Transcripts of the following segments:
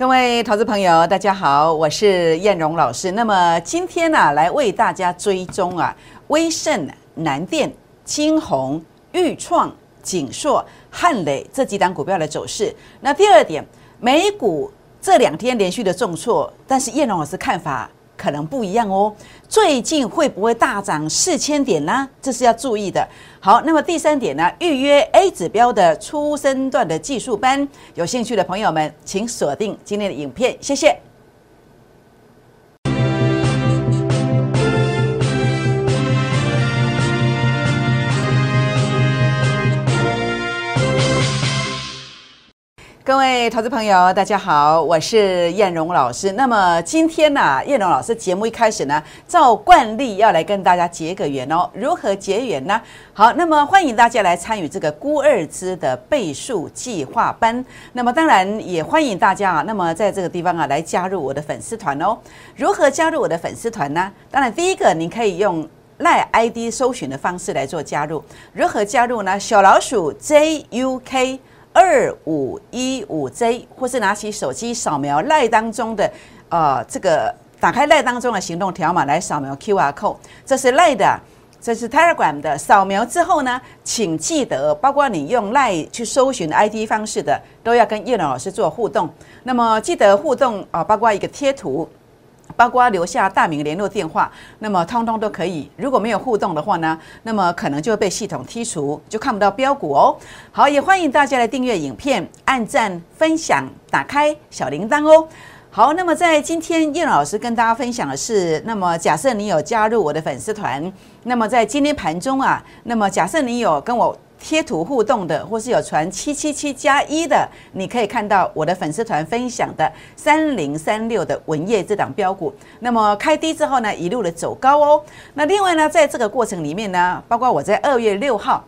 各位投资朋友，大家好，我是燕荣老师。那么今天呢，来为大家追踪啊，威盛、南电、金鸿、裕创、锦硕、汉磊这几档股票的走势。那第二点，美股这两天连续的重挫，但是燕荣老师看法。可能不一样哦，最近会不会大涨四千点呢？这是要注意的。好，那么第三点呢，预约 A 指标的初升段的技术班，有兴趣的朋友们，请锁定今天的影片，谢谢。各位投资朋友，大家好，我是燕荣老师。那么今天呢，燕荣老师节目一开始呢，照惯例要来跟大家结个缘哦。如何结缘呢？好，那么欢迎大家来参与这个孤二之的倍数计划班。那么当然也欢迎大家啊，那么在这个地方啊，来加入我的粉丝团哦。如何加入我的粉丝团呢？当然第一个，您可以用赖 ID 搜寻的方式来做加入。如何加入呢？小老鼠 JUK。二五一五 J，或是拿起手机扫描赖当中的，呃，这个打开赖当中的行动条码来扫描 QR code，这是赖的，这是 Telegram 的。扫描之后呢，请记得，包括你用赖去搜寻 ID 方式的，都要跟叶龙老师做互动。那么记得互动啊，包括一个贴图。包括留下大名、联络电话，那么通通都可以。如果没有互动的话呢，那么可能就会被系统剔除，就看不到标股哦。好，也欢迎大家来订阅影片、按赞、分享、打开小铃铛哦。好，那么在今天叶老师跟大家分享的是，那么假设你有加入我的粉丝团，那么在今天盘中啊，那么假设你有跟我。贴图互动的，或是有传七七七加一的，你可以看到我的粉丝团分享的三零三六的文业这档标股。那么开低之后呢，一路的走高哦。那另外呢，在这个过程里面呢，包括我在二月六号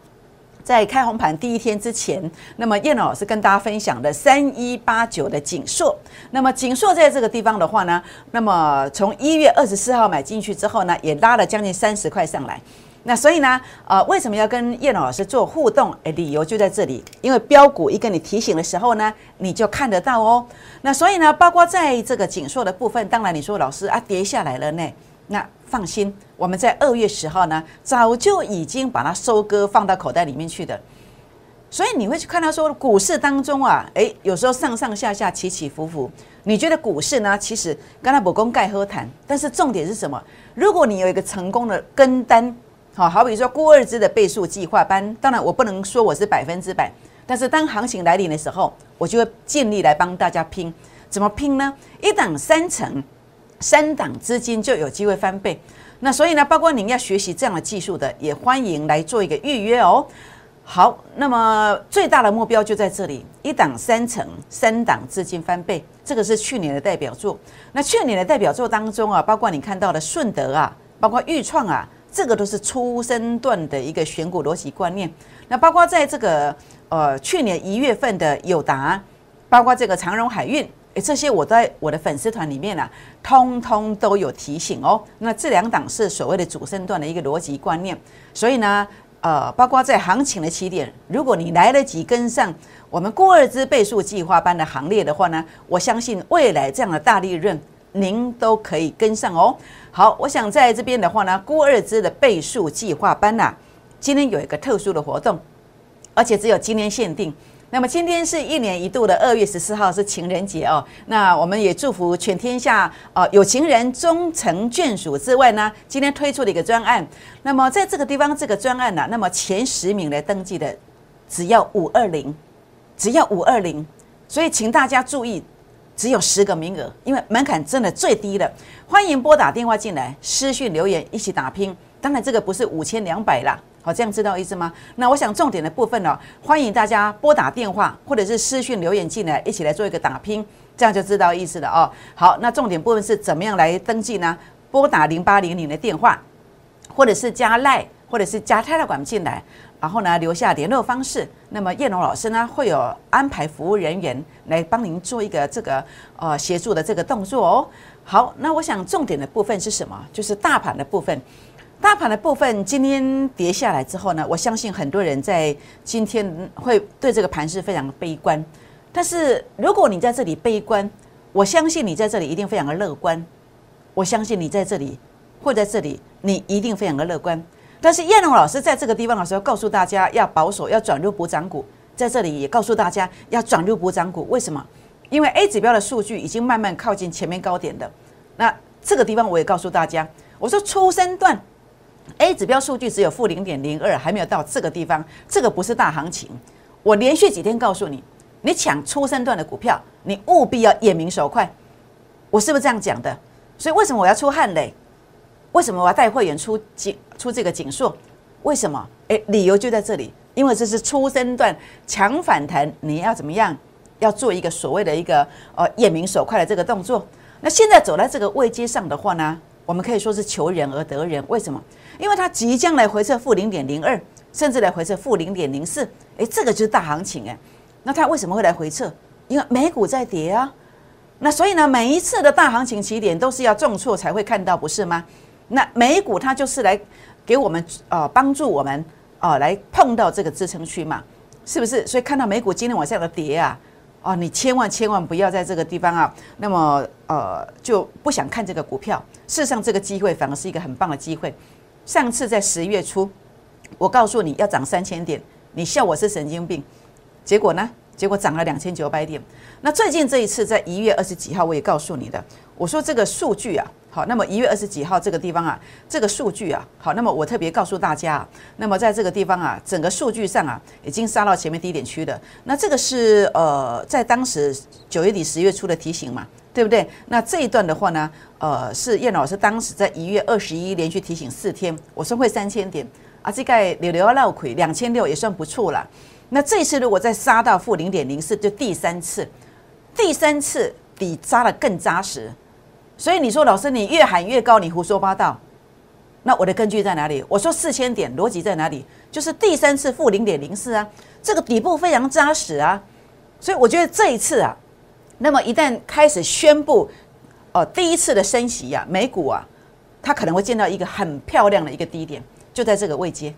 在开红盘第一天之前，那么叶老师跟大家分享的三一八九的锦硕。那么锦硕在这个地方的话呢，那么从一月二十四号买进去之后呢，也拉了将近三十块上来。那所以呢，呃，为什么要跟叶老师做互动？诶，理由就在这里，因为标股一跟你提醒的时候呢，你就看得到哦。那所以呢，包括在这个紧缩的部分，当然你说老师啊，跌下来了呢，那放心，我们在二月十号呢，早就已经把它收割放到口袋里面去的。所以你会去看到说，股市当中啊，诶，有时候上上下下起起伏伏，你觉得股市呢，其实刚才不公盖喝谈，但是重点是什么？如果你有一个成功的跟单。好好比说，郭二支的倍数计划班，当然我不能说我是百分之百，但是当行情来临的时候，我就会尽力来帮大家拼。怎么拼呢？一档三成，三档资金就有机会翻倍。那所以呢，包括您要学习这样的技术的，也欢迎来做一个预约哦。好，那么最大的目标就在这里，一档三成，三档资金翻倍，这个是去年的代表作。那去年的代表作当中啊，包括你看到的顺德啊，包括豫创啊。这个都是初生段的一个选股逻辑观念，那包括在这个呃去年一月份的友达，包括这个长荣海运，诶，这些我在我的粉丝团里面啊，通通都有提醒哦。那这两档是所谓的主升段的一个逻辑观念，所以呢，呃，包括在行情的起点，如果你来得及跟上我们过二支倍数计划班的行列的话呢，我相信未来这样的大利润。您都可以跟上哦。好，我想在这边的话呢，估二之的倍数计划班呐，今天有一个特殊的活动，而且只有今天限定。那么今天是一年一度的二月十四号是情人节哦。那我们也祝福全天下呃有情人终成眷属之外呢，今天推出了一个专案。那么在这个地方这个专案呢，那么前十名来登记的只要五二零，只要五二零，所以请大家注意。只有十个名额，因为门槛真的最低了。欢迎拨打电话进来，私讯留言一起打拼。当然，这个不是五千两百啦，好，这样知道意思吗？那我想重点的部分呢，欢迎大家拨打电话或者是私讯留言进来，一起来做一个打拼，这样就知道意思了哦。好，那重点部分是怎么样来登记呢？拨打零八零零的电话，或者是加赖，或者是加泰勒管进来。然后呢，留下联络方式。那么叶龙老师呢，会有安排服务人员来帮您做一个这个呃协助的这个动作哦。好，那我想重点的部分是什么？就是大盘的部分。大盘的部分今天跌下来之后呢，我相信很多人在今天会对这个盘势非常悲观。但是如果你在这里悲观，我相信你在这里一定非常的乐观，我相信你在这里或在这里，你一定非常的乐观。但是燕龙老师在这个地方的时候，告诉大家要保守，要转入补涨股，在这里也告诉大家要转入补涨股。为什么？因为 A 指标的数据已经慢慢靠近前面高点的。那这个地方我也告诉大家，我说初升段 A 指标数据只有负零点零二，还没有到这个地方，这个不是大行情。我连续几天告诉你。你抢初升段的股票，你务必要眼明手快。我是不是这样讲的？所以为什么我要出汗嘞？为什么我要带会员出警出这个警硕？为什么？诶，理由就在这里，因为这是初升段强反弹，你要怎么样？要做一个所谓的一个呃眼明手快的这个动作。那现在走在这个位阶上的话呢，我们可以说是求人而得人。为什么？因为它即将来回测负零点零二，甚至来回测负零点零四。诶，这个就是大行情诶。那它为什么会来回撤？因为美股在跌啊。那所以呢，每一次的大行情起点都是要重挫才会看到，不是吗？那美股它就是来给我们呃帮助我们啊来碰到这个支撑区嘛，是不是？所以看到美股今天晚上的跌啊，哦，你千万千万不要在这个地方啊，那么呃就不想看这个股票。事实上，这个机会反而是一个很棒的机会。上次在十月初，我告诉你要涨三千点，你笑我是神经病。结果呢？结果涨了两千九百点。那最近这一次，在一月二十几号，我也告诉你的，我说这个数据啊，好，那么一月二十几号这个地方啊，这个数据啊，好，那么我特别告诉大家，那么在这个地方啊，整个数据上啊，已经杀到前面低点区的。那这个是呃，在当时九月底十月初的提醒嘛，对不对？那这一段的话呢，呃，是叶老师当时在一月二十一连续提醒四天，我说会三千点啊，这个流流绕亏两千六也算不错了。那这次如果再杀到负零点零四，就第三次，第三次比扎的更扎实，所以你说老师你越喊越高，你胡说八道。那我的根据在哪里？我说四千点逻辑在哪里？就是第三次负零点零四啊，这个底部非常扎实啊，所以我觉得这一次啊，那么一旦开始宣布哦第一次的升息啊，美股啊，它可能会见到一个很漂亮的一个低点，就在这个位阶。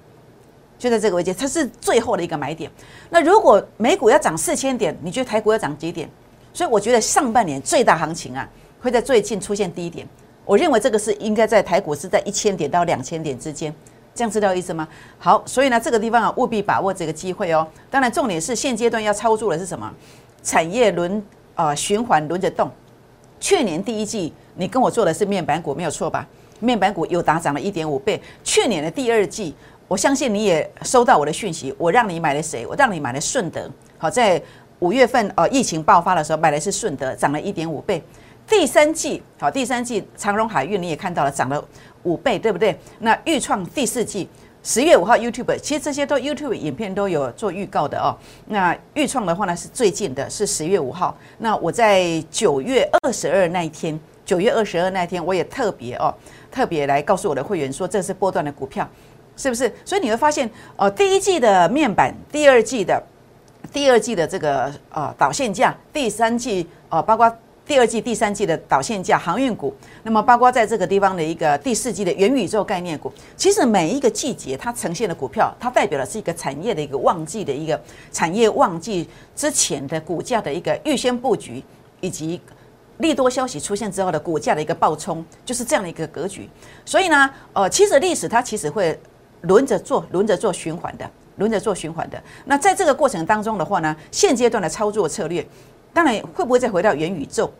就在这个位阶，它是最后的一个买点。那如果美股要涨四千点，你觉得台股要涨几点？所以我觉得上半年最大行情啊，会在最近出现低点。我认为这个是应该在台股是在一千点到两千点之间，这样知道意思吗？好，所以呢，这个地方啊，务必把握这个机会哦。当然，重点是现阶段要操作的是什么？产业轮啊循环轮着动。去年第一季你跟我做的是面板股，没有错吧？面板股又打涨了一点五倍。去年的第二季。我相信你也收到我的讯息，我让你买了谁？我让你买了顺德。好，在五月份呃疫情爆发的时候买的是顺德，涨了一点五倍。第三季好，第三季长荣海运你也看到了，涨了五倍，对不对？那预创第四季十月五号 YouTube，其实这些都 YouTube 影片都有做预告的哦。那预创的话呢是最近的，是十月五号。那我在九月二十二那一天，九月二十二那一天我也特别哦，特别来告诉我的会员说，这是波段的股票。是不是？所以你会发现，哦，第一季的面板，第二季的，第二季的这个呃导线价，第三季呃包括第二季、第三季的导线价，航运股，那么包括在这个地方的一个第四季的元宇宙概念股，其实每一个季节它呈现的股票，它代表的是一个产业的一个旺季的一个产业旺季之前的股价的一个预先布局，以及利多消息出现之后的股价的一个暴冲，就是这样的一个格局。所以呢，呃，其实历史它其实会。轮着做，轮着做循环的，轮着做循环的。那在这个过程当中的话呢，现阶段的操作策略，当然会不会再回到元宇宙，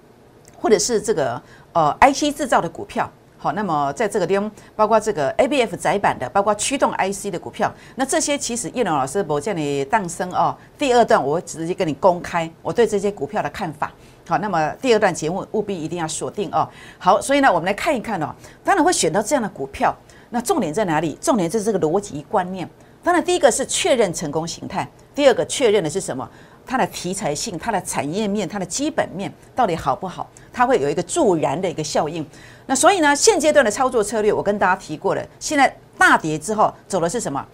或者是这个呃 IC 制造的股票？好，那么在这个地方，包括这个 ABF 窄板的，包括驱动 IC 的股票，那这些其实叶龙老师我叫你诞生哦。第二段我会直接跟你公开我对这些股票的看法。好，那么第二段节目务必一定要锁定哦。好，所以呢，我们来看一看哦，当然会选到这样的股票。那重点在哪里？重点在这个逻辑观念。当然，第一个是确认成功形态，第二个确认的是什么？它的题材性、它的产业面、它的基本面到底好不好？它会有一个助燃的一个效应。那所以呢，现阶段的操作策略，我跟大家提过了。现在大跌之后走的是什么？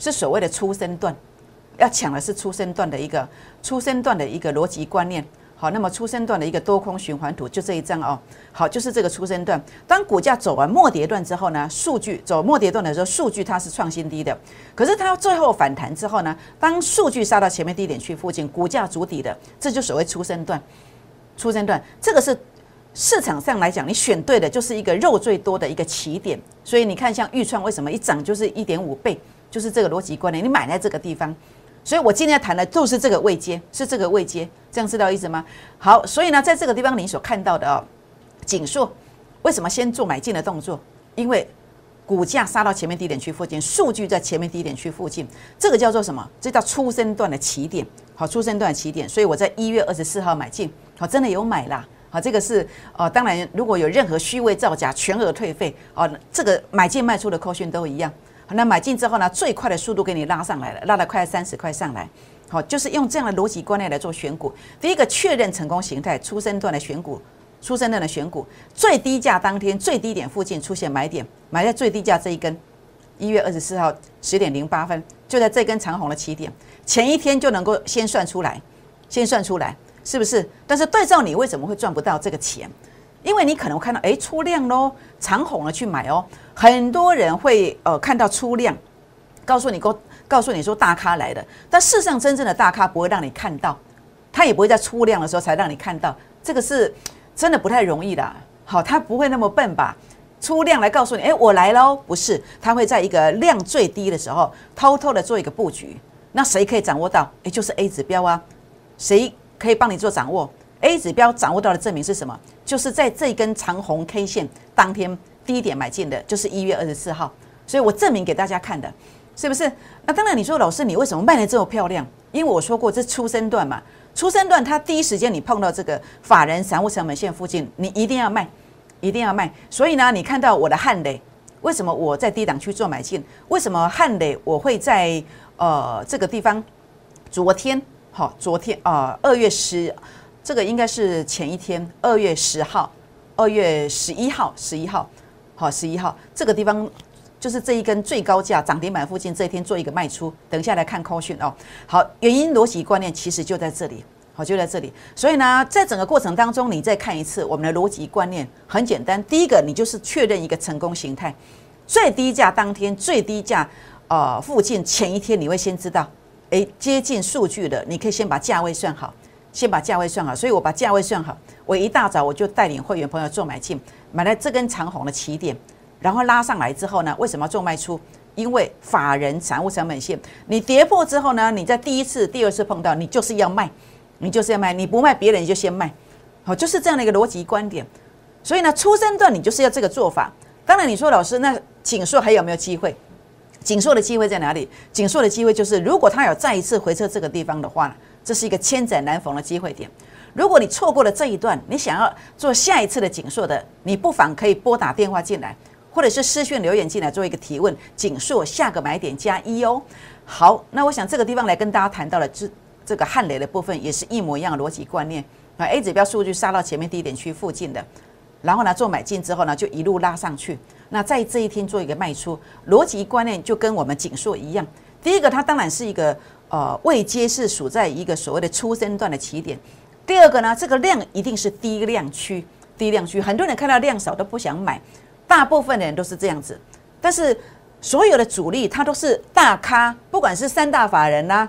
是所谓的出生段，要抢的是出生段的一个出生段的一个逻辑观念。好，那么出生段的一个多空循环图就这一张哦。好，就是这个出生段。当股价走完末跌段之后呢，数据走末跌段的时候，数据它是创新低的。可是它最后反弹之后呢，当数据杀到前面低点去附近，股价筑底的，这就所谓出生段。出生段，这个是市场上来讲，你选对的就是一个肉最多的一个起点。所以你看，像预创为什么一涨就是一点五倍，就是这个逻辑观念，你买在这个地方。所以我今天要谈的就是这个位阶，是这个位阶，这样知道意思吗？好，所以呢，在这个地方你所看到的哦，景硕为什么先做买进的动作？因为股价杀到前面低点区附近，数据在前面低点区附近，这个叫做什么？这叫出生段的起点。好，出生段的起点。所以我在一月二十四号买进，好，真的有买啦。好，这个是呃，当然如果有任何虚伪造假，全额退费哦。这个买进卖出的扣讯都一样。那买进之后呢，最快的速度给你拉上来了，拉了快三十块上来。好，就是用这样的逻辑观念来做选股。第一个确认成功形态，出生段的选股，出生段的选股，最低价当天最低点附近出现买点，买在最低价这一根，一月二十四号十点零八分，就在这根长红的起点，前一天就能够先算出来，先算出来，是不是？但是对照你为什么会赚不到这个钱？因为你可能看到，哎，出量喽，长红了去买哦。很多人会呃看到出量，告诉你告告诉你说大咖来的，但事实上真正的大咖不会让你看到，他也不会在出量的时候才让你看到，这个是真的不太容易的。好，他不会那么笨吧？出量来告诉你，哎，我来喽，不是，他会在一个量最低的时候偷偷的做一个布局。那谁可以掌握到？哎，就是 A 指标啊，谁可以帮你做掌握？A 指标掌握到的证明是什么？就是在这根长红 K 线当天低点买进的，就是一月二十四号。所以我证明给大家看的，是不是？那当然，你说老师，你为什么卖的这么漂亮？因为我说过，这出生段嘛，出生段它第一时间你碰到这个法人散户成本线附近，你一定要卖，一定要卖。所以呢，你看到我的汉雷，为什么我在低档区做买进？为什么汉雷我会在呃这个地方？昨天好，昨天啊，二月十。这个应该是前一天，二月十号，二月十一号，十一号，好，十一号，这个地方就是这一根最高价涨停板附近，这一天做一个卖出。等一下来看 c a 讯哦。好，原因逻辑观念其实就在这里，好，就在这里。所以呢，在整个过程当中，你再看一次我们的逻辑观念很简单。第一个，你就是确认一个成功形态，最低价当天最低价呃附近前一天你会先知道，诶，接近数据了，你可以先把价位算好。先把价位算好，所以我把价位算好。我一大早我就带领会员朋友做买进，买了这根长红的起点，然后拉上来之后呢，为什么要做卖出？因为法人财务成本线，你跌破之后呢，你在第一次、第二次碰到，你就是要卖，你就是要卖，你不卖别人就先卖，好，就是这样的一个逻辑观点。所以呢，初生段你就是要这个做法。当然你说老师，那锦硕还有没有机会？锦硕的机会在哪里？锦硕的机会就是如果他有再一次回撤这个地方的话。这是一个千载难逢的机会点，如果你错过了这一段，你想要做下一次的紧缩的，你不妨可以拨打电话进来，或者是私讯留言进来做一个提问。紧缩下个买点加一哦。好，那我想这个地方来跟大家谈到了这这个汉雷的部分，也是一模一样的逻辑观念啊。A 指标数据杀到前面低点区附近的，然后呢做买进之后呢，就一路拉上去。那在这一天做一个卖出，逻辑观念就跟我们紧缩一样。第一个，它当然是一个。呃，未接是处在一个所谓的初生段的起点。第二个呢，这个量一定是低量区，低量区，很多人看到量少都不想买，大部分的人都是这样子。但是所有的主力，他都是大咖，不管是三大法人呐、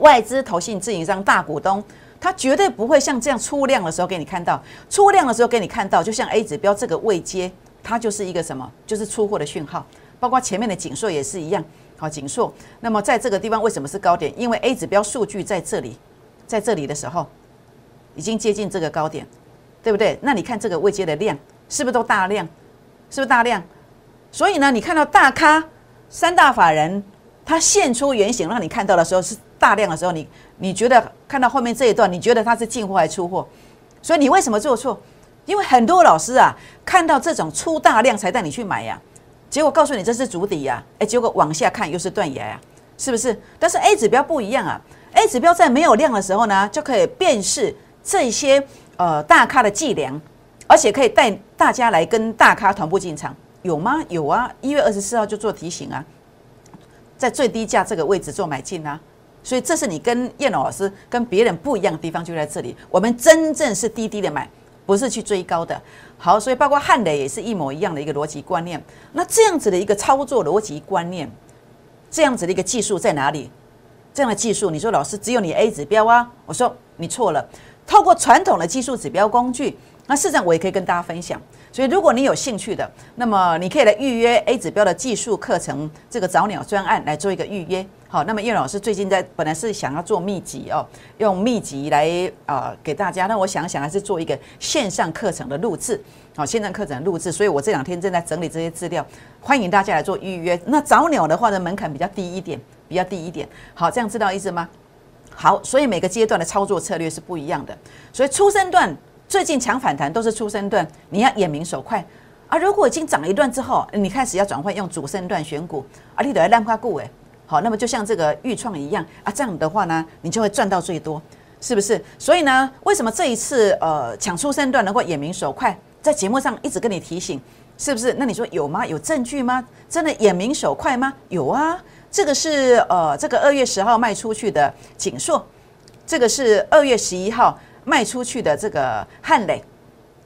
外资、投信、自营商、大股东，他绝对不会像这样出量的时候给你看到，出量的时候给你看到，就像 A 指标这个未接，它就是一个什么？就是出货的讯号，包括前面的紧缩也是一样。好，紧缩。那么在这个地方为什么是高点？因为 A 指标数据在这里，在这里的时候，已经接近这个高点，对不对？那你看这个未接的量是不是都大量？是不是大量？所以呢，你看到大咖三大法人他现出原形让你看到的时候是大量的时候，你你觉得看到后面这一段，你觉得它是进货还是出货？所以你为什么做错？因为很多老师啊，看到这种出大量才带你去买呀。结果告诉你这是足底呀，哎，结果往下看又是断崖呀，是不是？但是 A 指标不一样啊，A 指标在没有量的时候呢，就可以辨识这些呃大咖的伎俩，而且可以带大家来跟大咖同步进场，有吗？有啊，一月二十四号就做提醒啊，在最低价这个位置做买进啊，所以这是你跟叶老师跟别人不一样的地方就在这里，我们真正是低低的买。不是去追高的，好，所以包括汉雷也是一模一样的一个逻辑观念。那这样子的一个操作逻辑观念，这样子的一个技术在哪里？这样的技术，你说老师只有你 A 指标啊？我说你错了，透过传统的技术指标工具，那事实上我也可以跟大家分享。所以如果你有兴趣的，那么你可以来预约 A 指标的技术课程这个早鸟专案来做一个预约。好，那么叶老师最近在本来是想要做秘籍哦，用秘籍来啊给大家。那我想想还是做一个线上课程的录制，好，线上课程录制。所以我这两天正在整理这些资料，欢迎大家来做预约。那早鸟的话呢，门槛比较低一点，比较低一点。好，这样知道意思吗？好，所以每个阶段的操作策略是不一样的。所以初生段最近强反弹都是初生段，你要眼明手快啊。如果已经涨一段之后，你开始要转换用主升段选股，啊，你得要烂花股诶。好，那么就像这个预创一样啊，这样的话呢，你就会赚到最多，是不是？所以呢，为什么这一次呃抢出升段能够眼明手快，在节目上一直跟你提醒，是不是？那你说有吗？有证据吗？真的眼明手快吗？有啊，这个是呃这个二月十号卖出去的锦硕，这个是二月十一号卖出去的这个汉磊，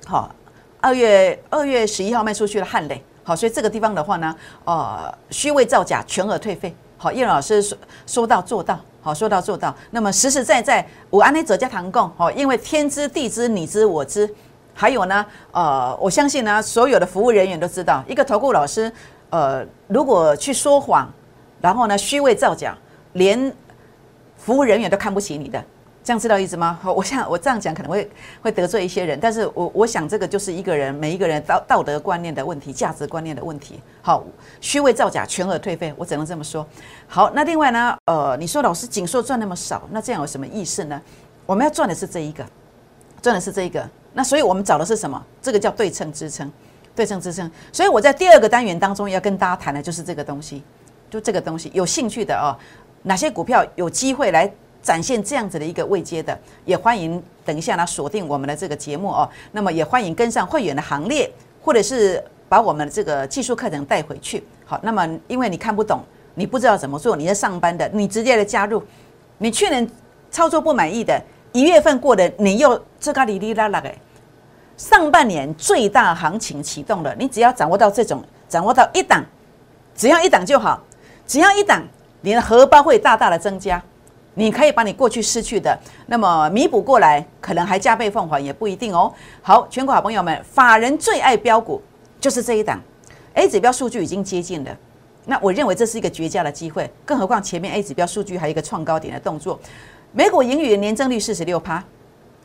好，二月二月十一号卖出去的汉磊，好，所以这个地方的话呢，呃，虚伪造假，全额退费。好，叶老师说说到做到，好说到做到。那么实实在在，我安内者家堂供，好，因为天知地知你知我知，还有呢，呃，我相信呢，所有的服务人员都知道，一个投顾老师，呃，如果去说谎，然后呢，虚伪造假，连服务人员都看不起你的。这样知道意思吗？好，我想 我这样讲可能会会得罪一些人，但是我我想这个就是一个人每一个人道道德观念的问题，价值观念的问题。好，虚伪造假，全额退费，我只能这么说。好，那另外呢，呃，你说老师锦硕赚那么少，那这样有什么意思呢？我们要赚的是这一个，赚的是这一个。那所以我们找的是什么？这个叫对称支撑，对称支撑。所以我在第二个单元当中要跟大家谈的就是这个东西，就这个东西。有兴趣的哦，哪些股票有机会来？展现这样子的一个位阶的，也欢迎等一下呢锁定我们的这个节目哦。那么也欢迎跟上会员的行列，或者是把我们的这个技术课程带回去。好，那么因为你看不懂，你不知道怎么做，你在上班的，你直接的加入。你去年操作不满意的，一月份过的，你又这个哩哩啦啦的。上半年最大行情启动了，你只要掌握到这种，掌握到一档，只要一档就好，只要一档，你的荷包会大大的增加。你可以把你过去失去的那么弥补过来，可能还加倍奉还也不一定哦。好，全国好朋友们，法人最爱标股就是这一档，A 指标数据已经接近了，那我认为这是一个绝佳的机会，更何况前面 A 指标数据还有一个创高点的动作，美股盈余年增率四十六趴，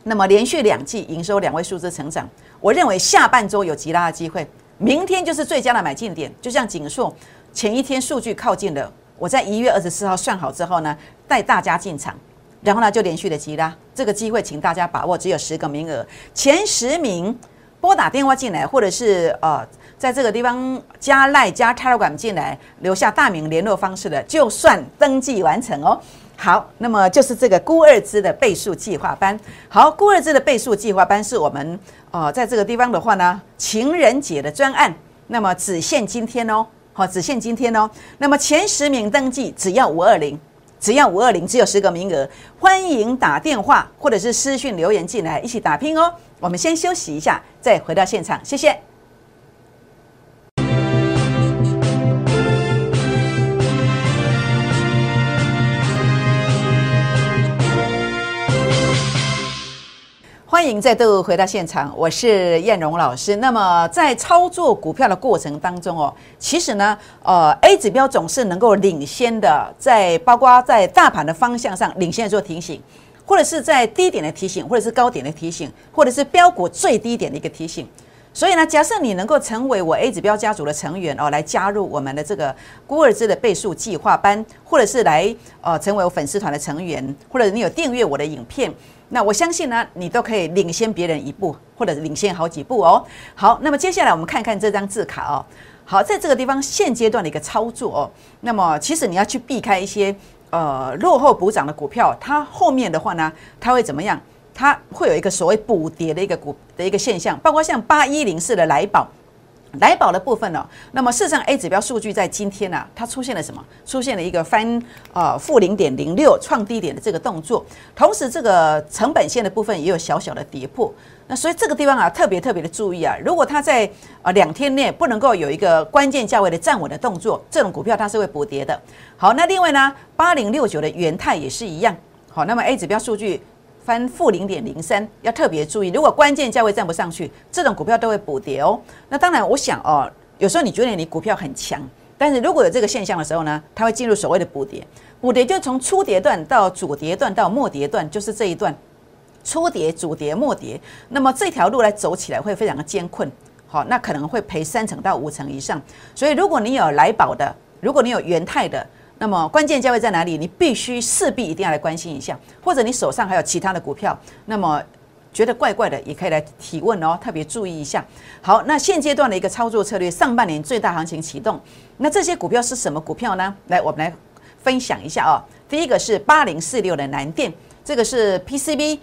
那么连续两季营收两位数字成长，我认为下半周有极大的机会，明天就是最佳的买进点，就像锦硕前一天数据靠近了。我在一月二十四号算好之后呢，带大家进场，然后呢就连续的急拉，这个机会请大家把握，只有十个名额，前十名拨打电话进来，或者是呃在这个地方加赖加 Telegram 进来，留下大名联络方式的，就算登记完成哦。好，那么就是这个孤二支的倍数计划班。好，孤二支的倍数计划班是我们呃在这个地方的话呢，情人节的专案，那么只限今天哦。好，只限今天哦。那么前十名登记只要五二零，只要五二零，只有十个名额，欢迎打电话或者是私讯留言进来，一起打拼哦。我们先休息一下，再回到现场，谢谢。欢迎再度回到现场，我是燕荣老师。那么在操作股票的过程当中哦，其实呢，呃，A 指标总是能够领先的，在包括在大盘的方向上领先做提醒，或者是在低点的提醒，或者是高点的提醒，或者是标股最低点的一个提醒。所以呢，假设你能够成为我 A 指标家族的成员哦，来加入我们的这个孤儿之的倍数计划班，或者是来呃成为我粉丝团的成员，或者你有订阅我的影片。那我相信呢，你都可以领先别人一步，或者领先好几步哦。好，那么接下来我们看看这张字卡哦。好，在这个地方现阶段的一个操作哦。那么其实你要去避开一些呃落后补涨的股票，它后面的话呢，它会怎么样？它会有一个所谓补跌的一个股的一个现象，包括像八一零四的来宝。来宝的部分呢，那么事实上 A 指标数据在今天呢，它出现了什么？出现了一个翻呃负零点零六创低点的这个动作，同时这个成本线的部分也有小小的跌破。那所以这个地方啊，特别特别的注意啊，如果它在呃两天内不能够有一个关键价位的站稳的动作，这种股票它是会补跌的。好，那另外呢，八零六九的元泰也是一样。好，那么 A 指标数据。翻负零点零三，要特别注意。如果关键价位站不上去，这种股票都会补跌哦。那当然，我想哦，有时候你觉得你股票很强，但是如果有这个现象的时候呢，它会进入所谓的补跌。补跌就从初跌段到主跌段到末跌段，就是这一段初跌、主跌、末跌。那么这条路来走起来会非常的艰困，好，那可能会赔三成到五成以上。所以如果你有来宝的，如果你有元泰的，那么关键价位在哪里？你必须势必一定要来关心一下，或者你手上还有其他的股票，那么觉得怪怪的，也可以来提问哦，特别注意一下。好，那现阶段的一个操作策略，上半年最大行情启动，那这些股票是什么股票呢？来，我们来分享一下哦。第一个是八零四六的南电，这个是 PCB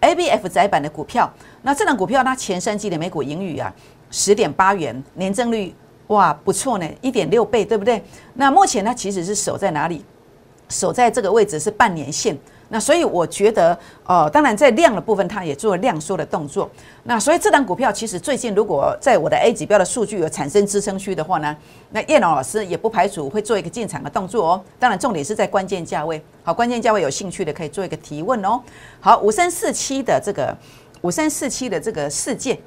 ABF 窄板的股票。那这档股票它前三季的每股盈余啊，十点八元，年增率。哇，不错呢，一点六倍，对不对？那目前它其实是守在哪里？守在这个位置是半年线。那所以我觉得，呃，当然在量的部分，它也做了量缩的动作。那所以这档股票其实最近如果在我的 A 指标的数据有产生支撑区的话呢，那叶龙老师也不排除会做一个进场的动作哦。当然重点是在关键价位。好，关键价位有兴趣的可以做一个提问哦。好，五三四七的这个五三四七的这个事件。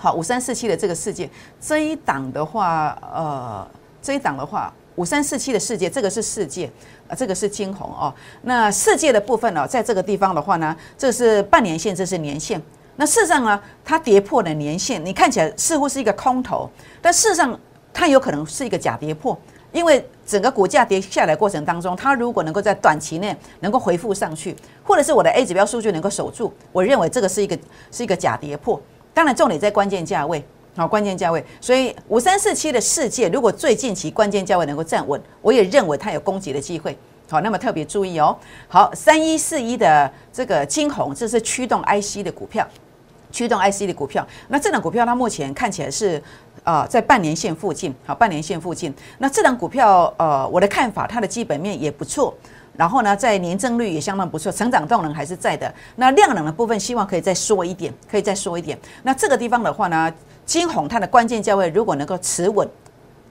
好，五三四七的这个世界这一档的话，呃，这一档的话，五三四七的世界，这个是世界啊，这个是金红哦。那世界的部分呢，在这个地方的话呢，这是半年线，这是年线。那事实上呢，它跌破了年线，你看起来似乎是一个空头，但事实上它有可能是一个假跌破，因为整个股价跌下来过程当中，它如果能够在短期内能够回复上去，或者是我的 A 指标数据能够守住，我认为这个是一个是一个假跌破。当然，重点在关键价位，好，关键价位。所以五三四七的世界，如果最近期关键价位能够站稳，我也认为它有攻击的机会。好，那么特别注意哦。好，三一四一的这个金红，这是驱动 IC 的股票，驱动 IC 的股票。那这档股票它目前看起来是啊，在半年线附近，好，半年线附近。那这档股票，呃，我的看法，它的基本面也不错。然后呢，在年增率也相当不错，成长动能还是在的。那量能的部分，希望可以再缩一点，可以再缩一点。那这个地方的话呢，金红它的关键价位如果能够持稳。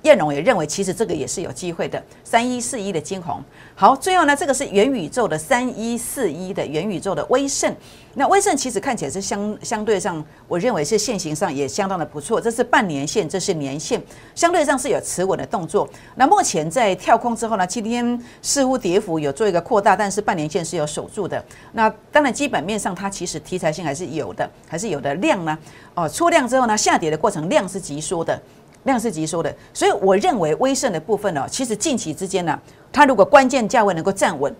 燕荣也认为，其实这个也是有机会的。三一四一的金红，好，最后呢，这个是元宇宙的三一四一的元宇宙的威盛。那威盛其实看起来是相相对上，我认为是线型上也相当的不错。这是半年线，这是年线，相对上是有持稳的动作。那目前在跳空之后呢，今天似乎跌幅有做一个扩大，但是半年线是有守住的。那当然基本面上它其实题材性还是有的，还是有的量呢。哦，出量之后呢，下跌的过程量是急缩的。量是急缩的，所以我认为威盛的部分呢，其实近期之间呢，它如果关键价位能够站稳，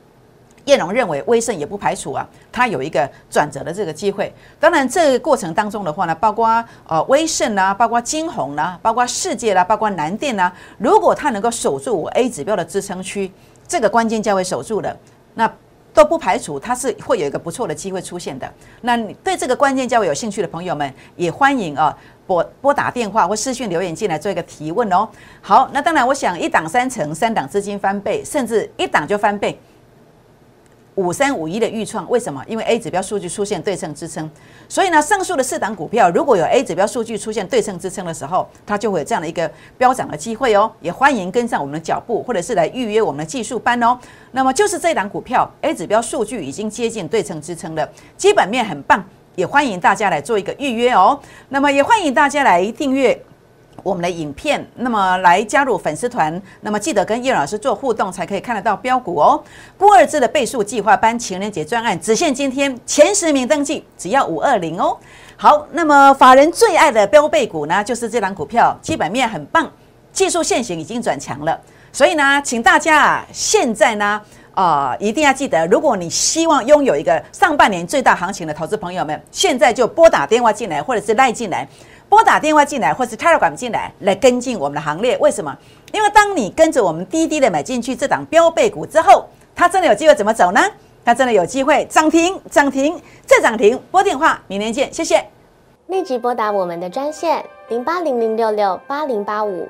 叶龙认为威盛也不排除啊，它有一个转折的这个机会。当然，这个过程当中的话呢，包括呃威盛啦，包括金红啦，包括世界啦，包括南电啦，如果它能够守住我 A 指标的支撑区，这个关键价位守住了，那都不排除它是会有一个不错的机会出现的。那你对这个关键价位有兴趣的朋友们，也欢迎啊。拨拨打电话或私讯留言进来做一个提问哦。好，那当然，我想一档三成，三档资金翻倍，甚至一档就翻倍。五三五一的预创，为什么？因为 A 指标数据出现对称支撑，所以呢，上述的四档股票如果有 A 指标数据出现对称支撑的时候，它就会有这样的一个飙涨的机会哦。也欢迎跟上我们的脚步，或者是来预约我们的技术班哦。那么就是这档股票 A 指标数据已经接近对称支撑了，基本面很棒。也欢迎大家来做一个预约哦。那么也欢迎大家来订阅我们的影片，那么来加入粉丝团。那么记得跟叶老师做互动，才可以看得到标股哦。郭二字的倍数计划班情人节专案只限今天前十名登记，只要五二零哦。好，那么法人最爱的标倍股呢，就是这档股票，基本面很棒，技术线型已经转强了。所以呢，请大家啊，现在呢。啊，一定要记得，如果你希望拥有一个上半年最大行情的投资朋友们，现在就拨打电话进来，或者是赖进来，拨打电话进来，或是 Telegram 进来，来跟进我们的行列。为什么？因为当你跟着我们滴滴的买进去这档标倍股之后，它真的有机会怎么走呢？它真的有机会涨停，涨停再涨停。拨电话，明天见，谢谢。立即拨打我们的专线零八零零六六八零八五。